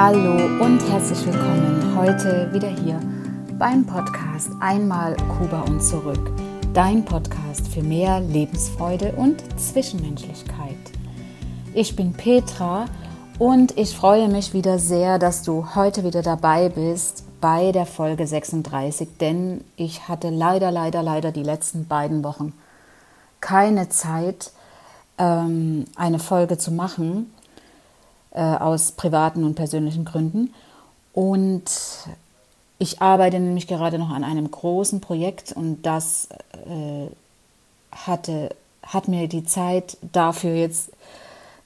Hallo und herzlich willkommen heute wieder hier beim Podcast Einmal Kuba und zurück. Dein Podcast für mehr Lebensfreude und Zwischenmenschlichkeit. Ich bin Petra und ich freue mich wieder sehr, dass du heute wieder dabei bist bei der Folge 36, denn ich hatte leider, leider, leider die letzten beiden Wochen keine Zeit, ähm, eine Folge zu machen äh, aus privaten und persönlichen Gründen. Und ich arbeite nämlich gerade noch an einem großen Projekt und das äh, hatte, hat mir die Zeit dafür jetzt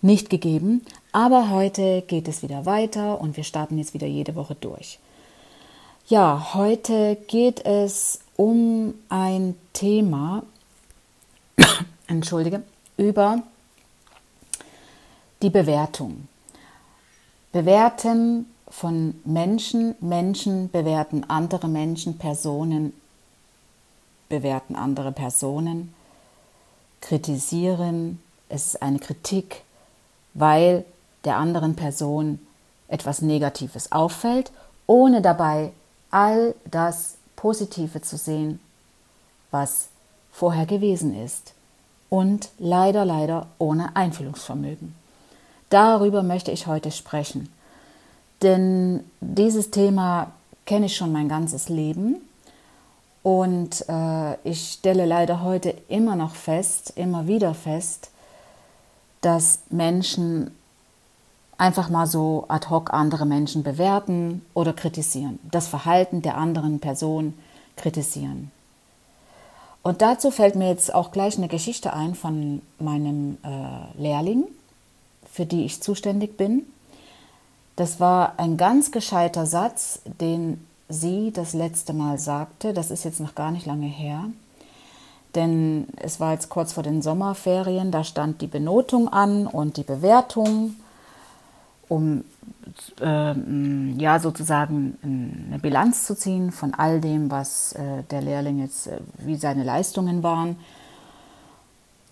nicht gegeben. Aber heute geht es wieder weiter und wir starten jetzt wieder jede Woche durch. Ja, heute geht es um ein Thema, entschuldige, über die Bewertung. Bewerten von Menschen, Menschen bewerten andere Menschen, Personen bewerten andere Personen, kritisieren, es ist eine Kritik, weil der anderen Person etwas Negatives auffällt, ohne dabei all das Positive zu sehen, was vorher gewesen ist. Und leider, leider ohne Einfühlungsvermögen. Darüber möchte ich heute sprechen. Denn dieses Thema kenne ich schon mein ganzes Leben. Und äh, ich stelle leider heute immer noch fest, immer wieder fest, dass Menschen einfach mal so ad hoc andere Menschen bewerten oder kritisieren, das Verhalten der anderen Person kritisieren. Und dazu fällt mir jetzt auch gleich eine Geschichte ein von meinem äh, Lehrling, für die ich zuständig bin. Das war ein ganz gescheiter Satz, den sie das letzte Mal sagte. Das ist jetzt noch gar nicht lange her. Denn es war jetzt kurz vor den Sommerferien, da stand die Benotung an und die Bewertung, um äh, ja sozusagen eine Bilanz zu ziehen von all dem, was äh, der Lehrling jetzt, äh, wie seine Leistungen waren.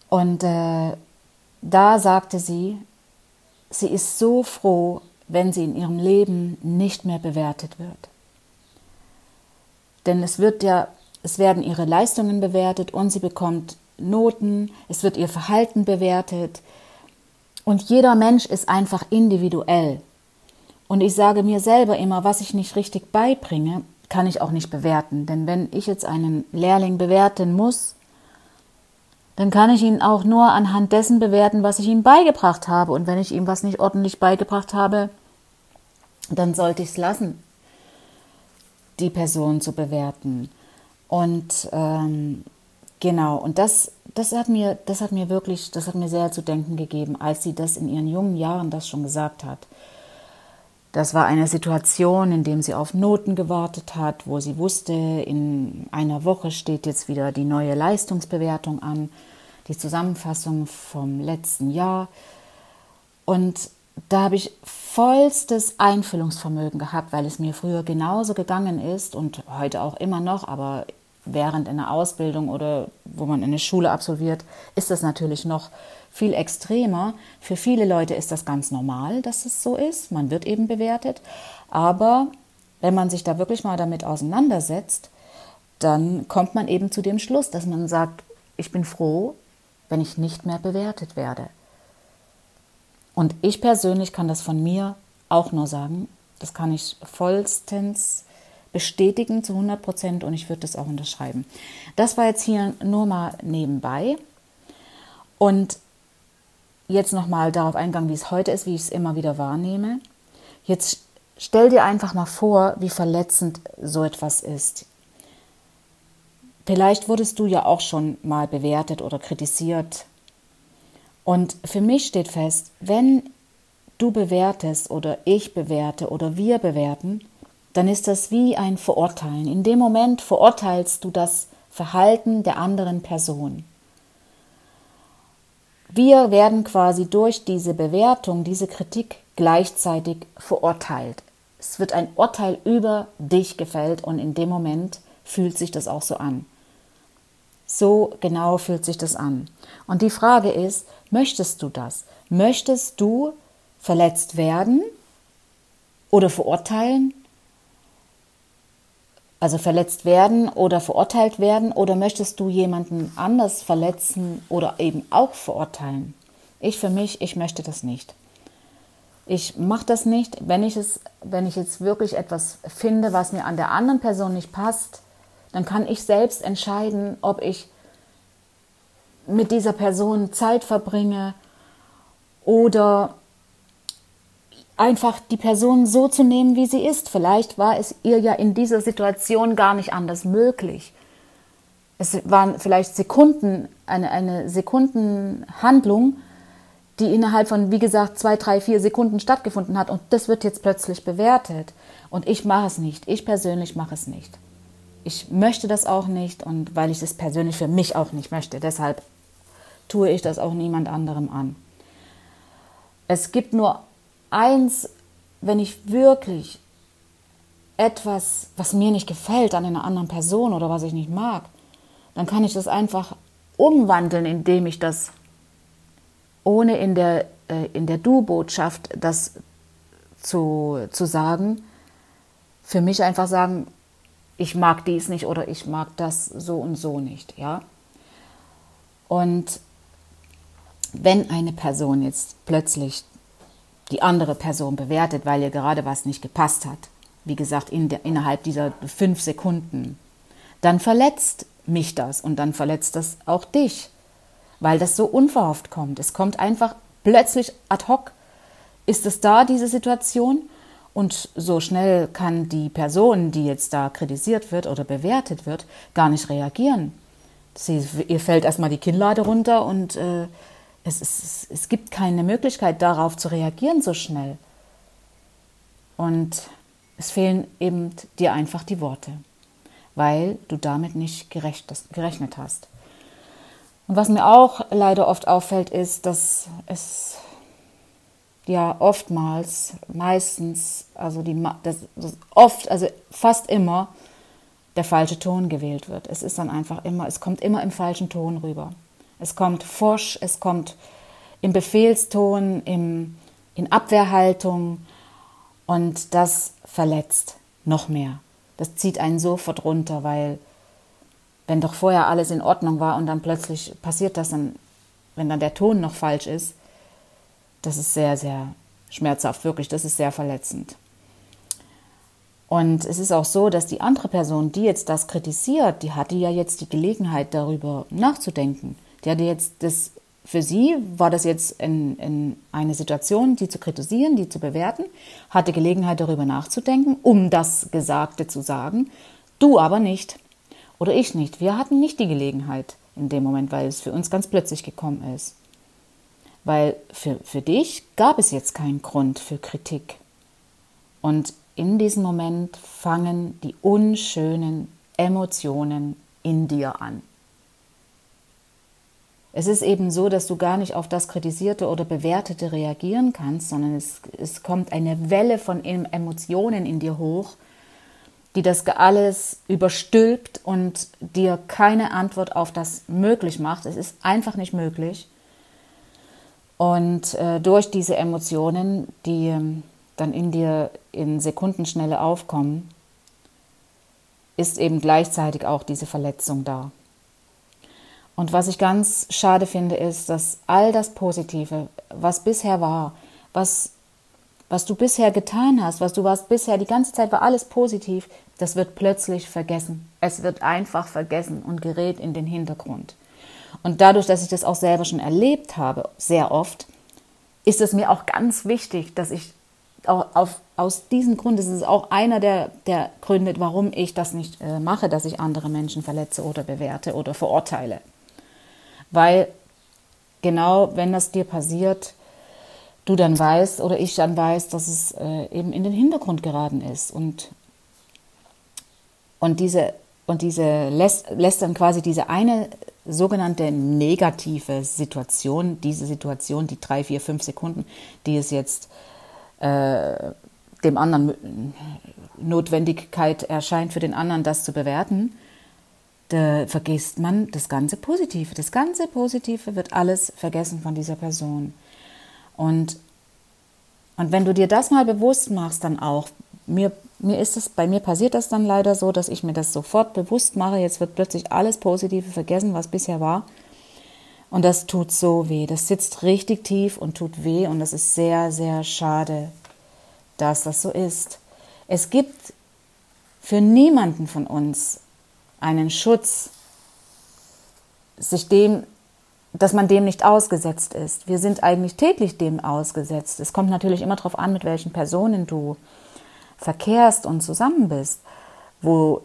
Und äh, da sagte sie, sie ist so froh, wenn sie in ihrem Leben nicht mehr bewertet wird. Denn es wird ja, es werden ihre Leistungen bewertet und sie bekommt Noten, es wird ihr Verhalten bewertet. Und jeder Mensch ist einfach individuell. Und ich sage mir selber immer, was ich nicht richtig beibringe, kann ich auch nicht bewerten. Denn wenn ich jetzt einen Lehrling bewerten muss, dann kann ich ihn auch nur anhand dessen bewerten, was ich ihm beigebracht habe. Und wenn ich ihm was nicht ordentlich beigebracht habe, dann sollte ich es lassen, die Person zu bewerten. Und ähm, genau, und das, das hat mir, das hat mir wirklich, das hat mir sehr zu denken gegeben, als sie das in ihren jungen Jahren das schon gesagt hat. Das war eine Situation, in der sie auf Noten gewartet hat, wo sie wusste, in einer Woche steht jetzt wieder die neue Leistungsbewertung an die Zusammenfassung vom letzten Jahr. Und da habe ich vollstes Einfühlungsvermögen gehabt, weil es mir früher genauso gegangen ist und heute auch immer noch, aber während einer Ausbildung oder wo man eine Schule absolviert, ist das natürlich noch viel extremer. Für viele Leute ist das ganz normal, dass es so ist. Man wird eben bewertet. Aber wenn man sich da wirklich mal damit auseinandersetzt, dann kommt man eben zu dem Schluss, dass man sagt, ich bin froh, wenn ich nicht mehr bewertet werde. Und ich persönlich kann das von mir auch nur sagen. Das kann ich vollstens bestätigen zu 100 Prozent und ich würde das auch unterschreiben. Das war jetzt hier nur mal nebenbei. Und jetzt nochmal darauf eingegangen, wie es heute ist, wie ich es immer wieder wahrnehme. Jetzt stell dir einfach mal vor, wie verletzend so etwas ist. Vielleicht wurdest du ja auch schon mal bewertet oder kritisiert. Und für mich steht fest, wenn du bewertest oder ich bewerte oder wir bewerten, dann ist das wie ein Verurteilen. In dem Moment verurteilst du das Verhalten der anderen Person. Wir werden quasi durch diese Bewertung, diese Kritik gleichzeitig verurteilt. Es wird ein Urteil über dich gefällt und in dem Moment fühlt sich das auch so an. So genau fühlt sich das an. Und die Frage ist, möchtest du das? Möchtest du verletzt werden oder verurteilen? Also verletzt werden oder verurteilt werden? Oder möchtest du jemanden anders verletzen oder eben auch verurteilen? Ich für mich, ich möchte das nicht. Ich mache das nicht, wenn ich es, wenn ich jetzt wirklich etwas finde, was mir an der anderen Person nicht passt, dann kann ich selbst entscheiden, ob ich mit dieser Person Zeit verbringe oder einfach die Person so zu nehmen, wie sie ist. Vielleicht war es ihr ja in dieser Situation gar nicht anders möglich. Es waren vielleicht Sekunden, eine, eine Sekundenhandlung, die innerhalb von, wie gesagt, zwei, drei, vier Sekunden stattgefunden hat und das wird jetzt plötzlich bewertet. Und ich mache es nicht. Ich persönlich mache es nicht. Ich möchte das auch nicht und weil ich es persönlich für mich auch nicht möchte. Deshalb tue ich das auch niemand anderem an. Es gibt nur eins, wenn ich wirklich etwas, was mir nicht gefällt an einer anderen Person oder was ich nicht mag, dann kann ich das einfach umwandeln, indem ich das ohne in der, äh, der Du-Botschaft das zu, zu sagen, für mich einfach sagen, ich mag dies nicht oder ich mag das so und so nicht, ja. Und wenn eine Person jetzt plötzlich die andere Person bewertet, weil ihr gerade was nicht gepasst hat, wie gesagt, in der, innerhalb dieser fünf Sekunden, dann verletzt mich das und dann verletzt das auch dich weil das so unverhofft kommt. Es kommt einfach plötzlich ad hoc, ist es da, diese Situation. Und so schnell kann die Person, die jetzt da kritisiert wird oder bewertet wird, gar nicht reagieren. Sie, ihr fällt erstmal die Kinnlade runter und äh, es, es, es gibt keine Möglichkeit darauf zu reagieren so schnell. Und es fehlen eben dir einfach die Worte, weil du damit nicht gerechnet hast. Und was mir auch leider oft auffällt, ist, dass es ja oftmals, meistens, also die, das, das oft, also fast immer der falsche Ton gewählt wird. Es ist dann einfach immer, es kommt immer im falschen Ton rüber. Es kommt forsch, es kommt im Befehlston, im, in Abwehrhaltung und das verletzt noch mehr. Das zieht einen sofort runter, weil wenn doch vorher alles in Ordnung war und dann plötzlich passiert das, dann, wenn dann der Ton noch falsch ist, das ist sehr, sehr schmerzhaft, wirklich, das ist sehr verletzend. Und es ist auch so, dass die andere Person, die jetzt das kritisiert, die hatte ja jetzt die Gelegenheit, darüber nachzudenken. Die hatte jetzt das, für sie war das jetzt in, in eine Situation, die zu kritisieren, die zu bewerten, hatte Gelegenheit, darüber nachzudenken, um das Gesagte zu sagen. Du aber nicht. Oder ich nicht. Wir hatten nicht die Gelegenheit in dem Moment, weil es für uns ganz plötzlich gekommen ist. Weil für, für dich gab es jetzt keinen Grund für Kritik. Und in diesem Moment fangen die unschönen Emotionen in dir an. Es ist eben so, dass du gar nicht auf das Kritisierte oder Bewertete reagieren kannst, sondern es, es kommt eine Welle von Emotionen in dir hoch, die das alles überstülpt und dir keine Antwort auf das möglich macht. Es ist einfach nicht möglich. Und äh, durch diese Emotionen, die ähm, dann in dir in Sekundenschnelle aufkommen, ist eben gleichzeitig auch diese Verletzung da. Und was ich ganz schade finde, ist, dass all das Positive, was bisher war, was was du bisher getan hast, was du warst bisher, die ganze Zeit war alles positiv, das wird plötzlich vergessen. Es wird einfach vergessen und gerät in den Hintergrund. Und dadurch, dass ich das auch selber schon erlebt habe, sehr oft, ist es mir auch ganz wichtig, dass ich auch auf, aus diesem Grund, das ist auch einer der, der Gründe, warum ich das nicht äh, mache, dass ich andere Menschen verletze oder bewerte oder verurteile. Weil genau, wenn das dir passiert, du dann weißt oder ich dann weiß, dass es äh, eben in den Hintergrund geraten ist. Und, und diese, und diese lässt, lässt dann quasi diese eine sogenannte negative Situation, diese Situation, die drei, vier, fünf Sekunden, die es jetzt äh, dem anderen Notwendigkeit erscheint, für den anderen das zu bewerten, da vergisst man das ganze Positive. Das ganze Positive wird alles vergessen von dieser Person. Und, Und wenn du dir das mal bewusst machst, dann auch, mir, mir ist es, bei mir passiert das dann leider so, dass ich mir das sofort bewusst mache, jetzt wird plötzlich alles Positive vergessen, was bisher war. Und das tut so weh. Das sitzt richtig tief und tut weh. Und das ist sehr, sehr schade, dass das so ist. Es gibt für niemanden von uns einen Schutz, sich dem, dass man dem nicht ausgesetzt ist. Wir sind eigentlich täglich dem ausgesetzt. Es kommt natürlich immer darauf an, mit welchen Personen du verkehrst und zusammen bist, wo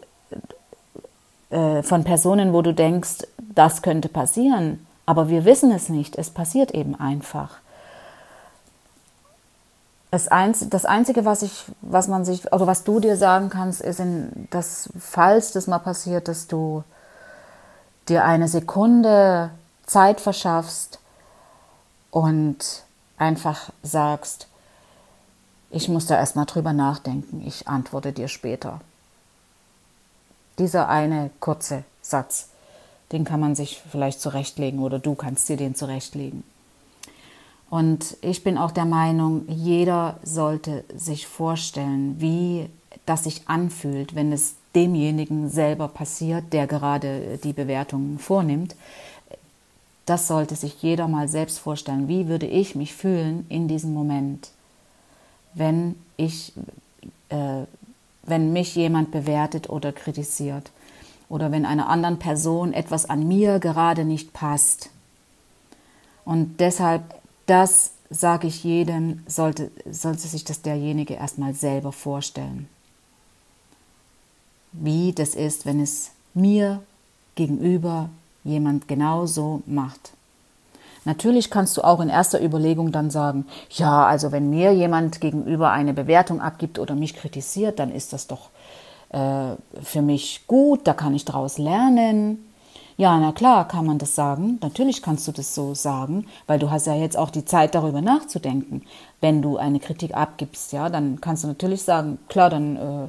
äh, von Personen, wo du denkst, das könnte passieren. Aber wir wissen es nicht. Es passiert eben einfach. Das, Einz das Einzige, was ich, was man sich, oder was du dir sagen kannst, ist, in, dass falls das mal passiert, dass du dir eine Sekunde Zeit verschaffst und einfach sagst, ich muss da erstmal drüber nachdenken, ich antworte dir später. Dieser eine kurze Satz den kann man sich vielleicht zurechtlegen oder du kannst dir den zurechtlegen. Und ich bin auch der Meinung, jeder sollte sich vorstellen, wie das sich anfühlt, wenn es demjenigen selber passiert, der gerade die Bewertungen vornimmt. Das sollte sich jeder mal selbst vorstellen. Wie würde ich mich fühlen in diesem Moment, wenn ich, äh, wenn mich jemand bewertet oder kritisiert? oder wenn einer anderen Person etwas an mir gerade nicht passt. Und deshalb, das sage ich jedem, sollte, sollte sich das derjenige erstmal selber vorstellen. Wie das ist, wenn es mir gegenüber jemand genauso macht. Natürlich kannst du auch in erster Überlegung dann sagen, ja, also wenn mir jemand gegenüber eine Bewertung abgibt oder mich kritisiert, dann ist das doch äh, für mich gut, da kann ich daraus lernen. Ja, na klar, kann man das sagen. Natürlich kannst du das so sagen, weil du hast ja jetzt auch die Zeit, darüber nachzudenken. Wenn du eine Kritik abgibst, ja, dann kannst du natürlich sagen, klar, dann äh,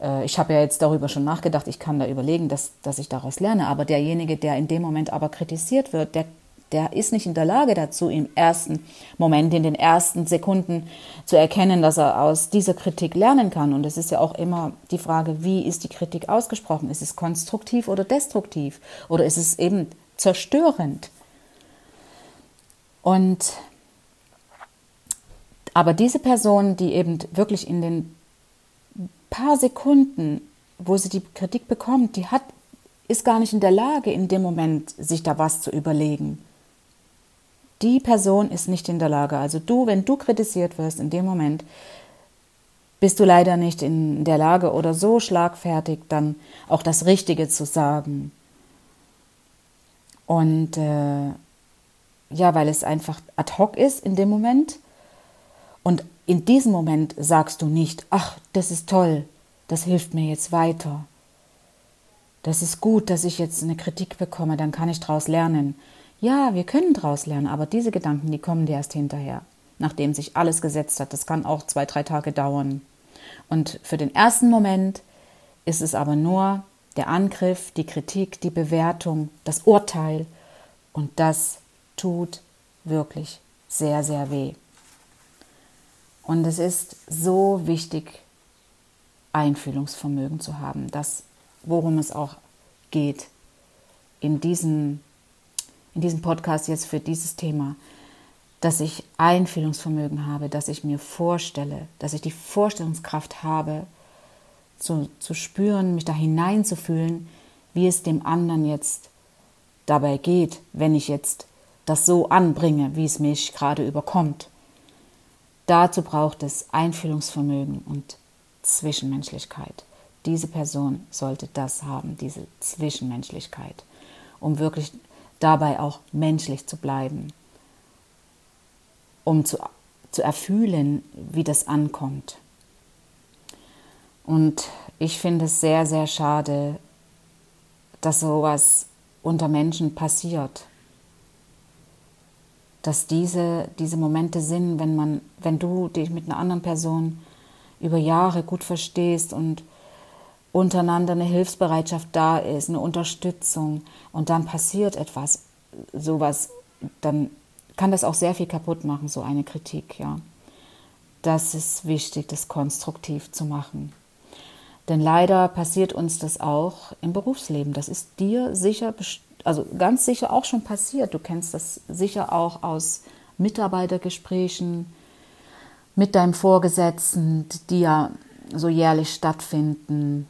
äh, ich habe ja jetzt darüber schon nachgedacht, ich kann da überlegen, dass, dass ich daraus lerne. Aber derjenige, der in dem Moment aber kritisiert wird, der der ist nicht in der Lage dazu, im ersten Moment, in den ersten Sekunden zu erkennen, dass er aus dieser Kritik lernen kann. Und es ist ja auch immer die Frage, wie ist die Kritik ausgesprochen? Ist es konstruktiv oder destruktiv? Oder ist es eben zerstörend? Und aber diese Person, die eben wirklich in den paar Sekunden, wo sie die Kritik bekommt, die hat, ist gar nicht in der Lage, in dem Moment sich da was zu überlegen die Person ist nicht in der Lage. Also du, wenn du kritisiert wirst in dem Moment, bist du leider nicht in der Lage oder so schlagfertig, dann auch das Richtige zu sagen. Und äh, ja, weil es einfach ad hoc ist in dem Moment. Und in diesem Moment sagst du nicht, ach, das ist toll, das hilft mir jetzt weiter. Das ist gut, dass ich jetzt eine Kritik bekomme, dann kann ich daraus lernen. Ja, wir können daraus lernen, aber diese Gedanken, die kommen dir erst hinterher, nachdem sich alles gesetzt hat. Das kann auch zwei, drei Tage dauern. Und für den ersten Moment ist es aber nur der Angriff, die Kritik, die Bewertung, das Urteil. Und das tut wirklich sehr, sehr weh. Und es ist so wichtig, Einfühlungsvermögen zu haben, das, worum es auch geht, in diesen in diesem Podcast jetzt für dieses Thema, dass ich Einfühlungsvermögen habe, dass ich mir vorstelle, dass ich die Vorstellungskraft habe, zu, zu spüren, mich da hineinzufühlen, wie es dem anderen jetzt dabei geht, wenn ich jetzt das so anbringe, wie es mich gerade überkommt. Dazu braucht es Einfühlungsvermögen und Zwischenmenschlichkeit. Diese Person sollte das haben, diese Zwischenmenschlichkeit, um wirklich dabei auch menschlich zu bleiben, um zu, zu erfühlen, wie das ankommt. Und ich finde es sehr, sehr schade, dass sowas unter Menschen passiert. Dass diese, diese Momente sind, wenn man, wenn du dich mit einer anderen Person über Jahre gut verstehst und untereinander eine Hilfsbereitschaft da ist, eine Unterstützung und dann passiert etwas, sowas, dann kann das auch sehr viel kaputt machen, so eine Kritik, ja. das ist wichtig, das konstruktiv zu machen. Denn leider passiert uns das auch im Berufsleben. Das ist dir sicher, also ganz sicher auch schon passiert. Du kennst das sicher auch aus Mitarbeitergesprächen mit deinem Vorgesetzten, die ja so jährlich stattfinden.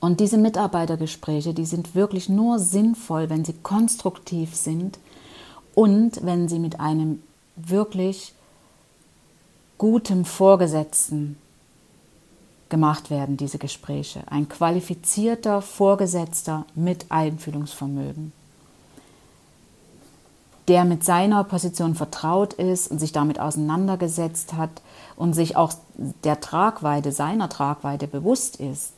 Und diese Mitarbeitergespräche, die sind wirklich nur sinnvoll, wenn sie konstruktiv sind und wenn sie mit einem wirklich gutem Vorgesetzten gemacht werden, diese Gespräche. Ein qualifizierter Vorgesetzter mit Einfühlungsvermögen, der mit seiner Position vertraut ist und sich damit auseinandergesetzt hat und sich auch der Tragweite, seiner Tragweite bewusst ist.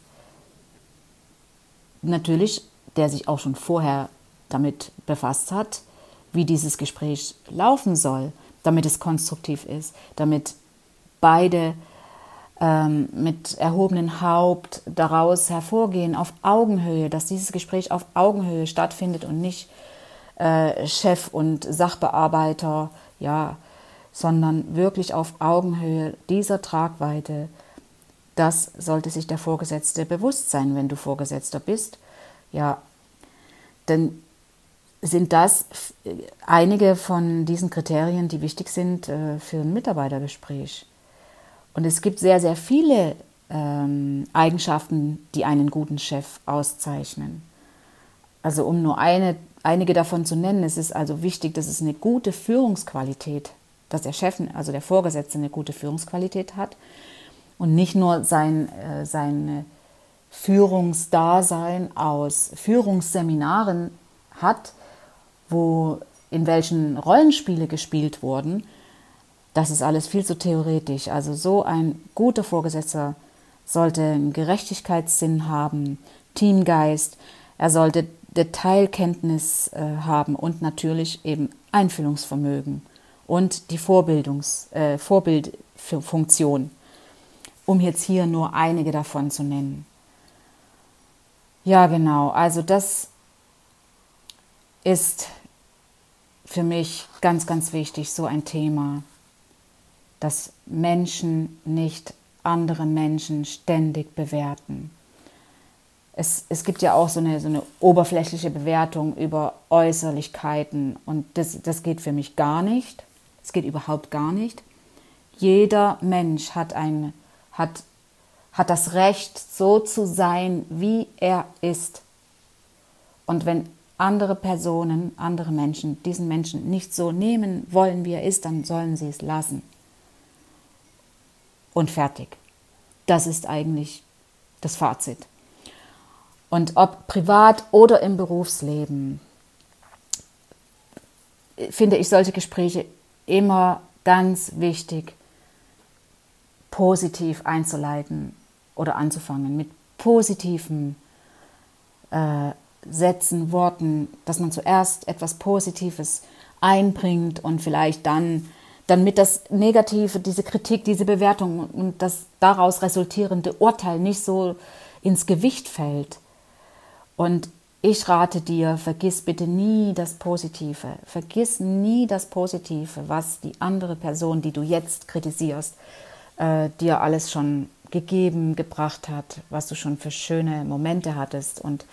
Natürlich, der sich auch schon vorher damit befasst hat, wie dieses Gespräch laufen soll, damit es konstruktiv ist, damit beide ähm, mit erhobenem Haupt daraus hervorgehen, auf Augenhöhe, dass dieses Gespräch auf Augenhöhe stattfindet und nicht äh, Chef und Sachbearbeiter, ja, sondern wirklich auf Augenhöhe dieser Tragweite. Das sollte sich der Vorgesetzte bewusst sein, wenn du Vorgesetzter bist. Ja, denn sind das einige von diesen Kriterien, die wichtig sind äh, für ein Mitarbeitergespräch. Und es gibt sehr, sehr viele ähm, Eigenschaften, die einen guten Chef auszeichnen. Also um nur eine, einige davon zu nennen, es ist also wichtig, dass es eine gute Führungsqualität, dass der Chef, also der Vorgesetzte eine gute Führungsqualität hat und nicht nur sein, äh, sein Führungsdasein aus Führungsseminaren hat, wo in welchen Rollenspiele gespielt wurden, das ist alles viel zu theoretisch. Also so ein guter Vorgesetzter sollte einen Gerechtigkeitssinn haben, Teamgeist, er sollte Detailkenntnis äh, haben und natürlich eben Einfühlungsvermögen und die Vorbildungs, äh, Vorbildfunktion, um jetzt hier nur einige davon zu nennen. Ja, genau, also das ist für mich ganz, ganz wichtig, so ein Thema dass Menschen nicht andere Menschen ständig bewerten. Es, es gibt ja auch so eine, so eine oberflächliche Bewertung über Äußerlichkeiten und das, das geht für mich gar nicht. Es geht überhaupt gar nicht. Jeder Mensch hat, ein, hat, hat das Recht, so zu sein, wie er ist. Und wenn andere Personen, andere Menschen diesen Menschen nicht so nehmen wollen, wie er ist, dann sollen sie es lassen und fertig. Das ist eigentlich das Fazit. Und ob privat oder im Berufsleben, finde ich solche Gespräche immer ganz wichtig, positiv einzuleiten oder anzufangen, mit positiven äh, Sätzen, Worten, dass man zuerst etwas Positives einbringt und vielleicht dann damit das Negative, diese Kritik, diese Bewertung und das daraus resultierende Urteil nicht so ins Gewicht fällt. Und ich rate dir, vergiss bitte nie das Positive. Vergiss nie das Positive, was die andere Person, die du jetzt kritisierst, äh, dir alles schon gegeben, gebracht hat, was du schon für schöne Momente hattest und,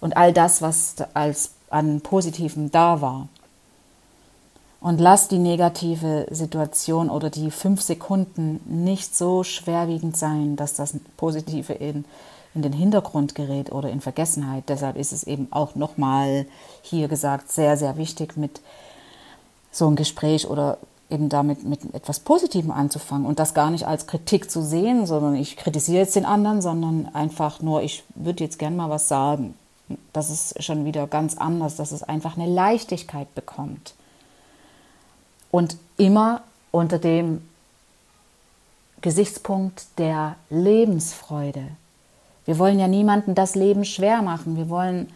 und all das, was als an Positiven da war. Und lass die negative Situation oder die fünf Sekunden nicht so schwerwiegend sein, dass das Positive in, in den Hintergrund gerät oder in Vergessenheit. Deshalb ist es eben auch nochmal hier gesagt sehr, sehr wichtig, mit so einem Gespräch oder eben damit mit etwas Positivem anzufangen und das gar nicht als Kritik zu sehen, sondern ich kritisiere jetzt den anderen, sondern einfach nur, ich würde jetzt gern mal was sagen. Das ist schon wieder ganz anders, dass es einfach eine Leichtigkeit bekommt und immer unter dem Gesichtspunkt der Lebensfreude. Wir wollen ja niemanden das Leben schwer machen. Wir wollen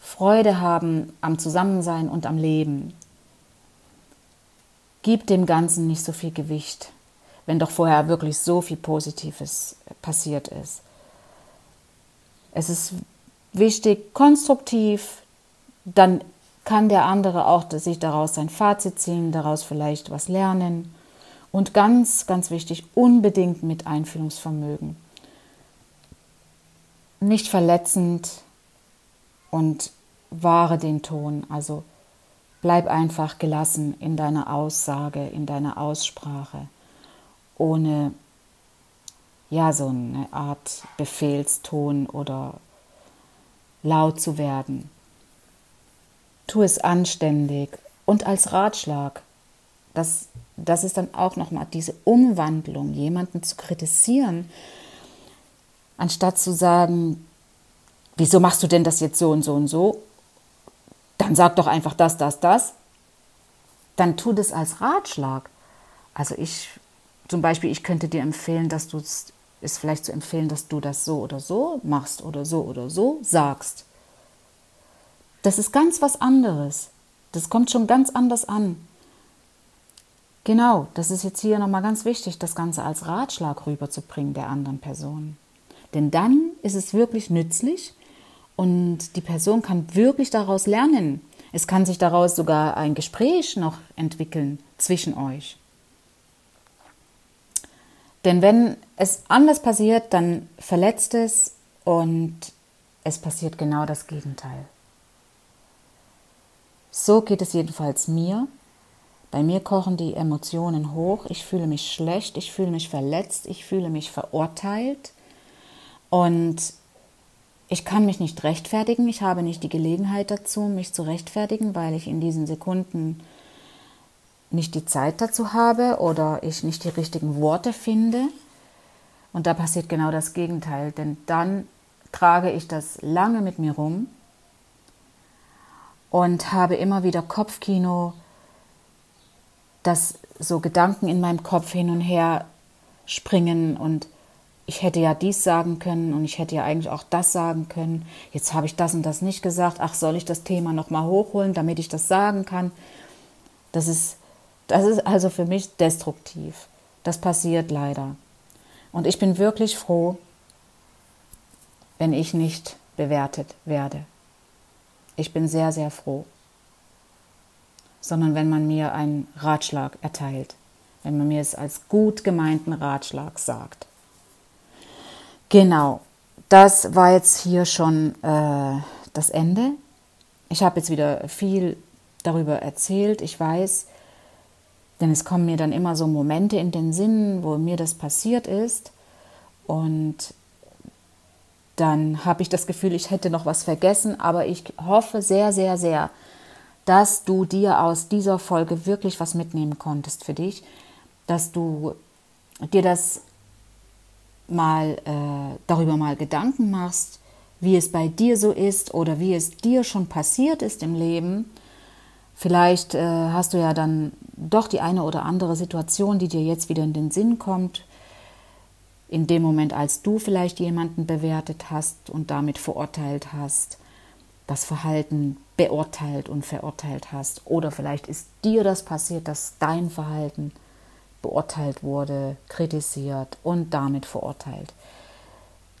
Freude haben am Zusammensein und am Leben. Gib dem Ganzen nicht so viel Gewicht, wenn doch vorher wirklich so viel Positives passiert ist. Es ist wichtig, konstruktiv, dann kann der andere auch sich daraus sein Fazit ziehen, daraus vielleicht was lernen Und ganz, ganz wichtig, unbedingt mit Einfühlungsvermögen. Nicht verletzend und wahre den Ton. Also bleib einfach gelassen in deiner Aussage, in deiner Aussprache, ohne ja so eine Art Befehlston oder laut zu werden. Tu es anständig und als Ratschlag. Das, das ist dann auch nochmal diese Umwandlung, jemanden zu kritisieren, anstatt zu sagen, wieso machst du denn das jetzt so und so und so? Dann sag doch einfach das, das, das. Dann tu das als Ratschlag. Also ich, zum Beispiel, ich könnte dir empfehlen, dass du es ist vielleicht zu empfehlen, dass du das so oder so machst oder so oder so sagst. Das ist ganz was anderes. Das kommt schon ganz anders an. Genau, das ist jetzt hier nochmal ganz wichtig, das Ganze als Ratschlag rüberzubringen der anderen Person. Denn dann ist es wirklich nützlich und die Person kann wirklich daraus lernen. Es kann sich daraus sogar ein Gespräch noch entwickeln zwischen euch. Denn wenn es anders passiert, dann verletzt es und es passiert genau das Gegenteil. So geht es jedenfalls mir. Bei mir kochen die Emotionen hoch. Ich fühle mich schlecht, ich fühle mich verletzt, ich fühle mich verurteilt. Und ich kann mich nicht rechtfertigen. Ich habe nicht die Gelegenheit dazu, mich zu rechtfertigen, weil ich in diesen Sekunden nicht die Zeit dazu habe oder ich nicht die richtigen Worte finde. Und da passiert genau das Gegenteil, denn dann trage ich das lange mit mir rum und habe immer wieder Kopfkino, dass so Gedanken in meinem Kopf hin und her springen und ich hätte ja dies sagen können und ich hätte ja eigentlich auch das sagen können. Jetzt habe ich das und das nicht gesagt. Ach, soll ich das Thema nochmal hochholen, damit ich das sagen kann? Das ist das ist also für mich destruktiv. Das passiert leider. Und ich bin wirklich froh, wenn ich nicht bewertet werde. Ich bin sehr, sehr froh. Sondern wenn man mir einen Ratschlag erteilt, wenn man mir es als gut gemeinten Ratschlag sagt. Genau, das war jetzt hier schon äh, das Ende. Ich habe jetzt wieder viel darüber erzählt. Ich weiß, denn es kommen mir dann immer so Momente in den Sinn, wo mir das passiert ist. Und dann habe ich das Gefühl, ich hätte noch was vergessen. Aber ich hoffe sehr, sehr, sehr, dass du dir aus dieser Folge wirklich was mitnehmen konntest für dich. Dass du dir das mal äh, darüber mal Gedanken machst, wie es bei dir so ist oder wie es dir schon passiert ist im Leben Vielleicht äh, hast du ja dann doch die eine oder andere Situation, die dir jetzt wieder in den Sinn kommt, in dem Moment, als du vielleicht jemanden bewertet hast und damit verurteilt hast, das Verhalten beurteilt und verurteilt hast. Oder vielleicht ist dir das passiert, dass dein Verhalten beurteilt wurde, kritisiert und damit verurteilt.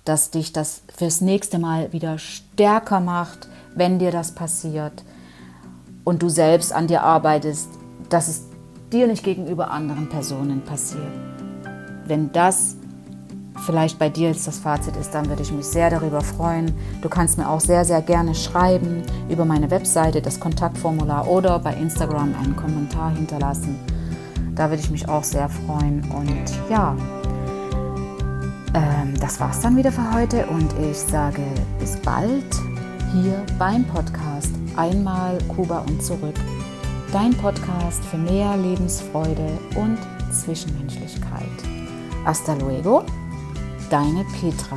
Dass dich das fürs nächste Mal wieder stärker macht, wenn dir das passiert und du selbst an dir arbeitest, dass es dir nicht gegenüber anderen Personen passiert. Wenn das vielleicht bei dir jetzt das Fazit ist, dann würde ich mich sehr darüber freuen. Du kannst mir auch sehr, sehr gerne schreiben über meine Webseite, das Kontaktformular oder bei Instagram einen Kommentar hinterlassen. Da würde ich mich auch sehr freuen. Und ja, ähm, das war's dann wieder für heute und ich sage bis bald hier beim Podcast Einmal Kuba und zurück. Dein Podcast für mehr Lebensfreude und Zwischenmenschlichkeit. Hasta luego, deine Petra.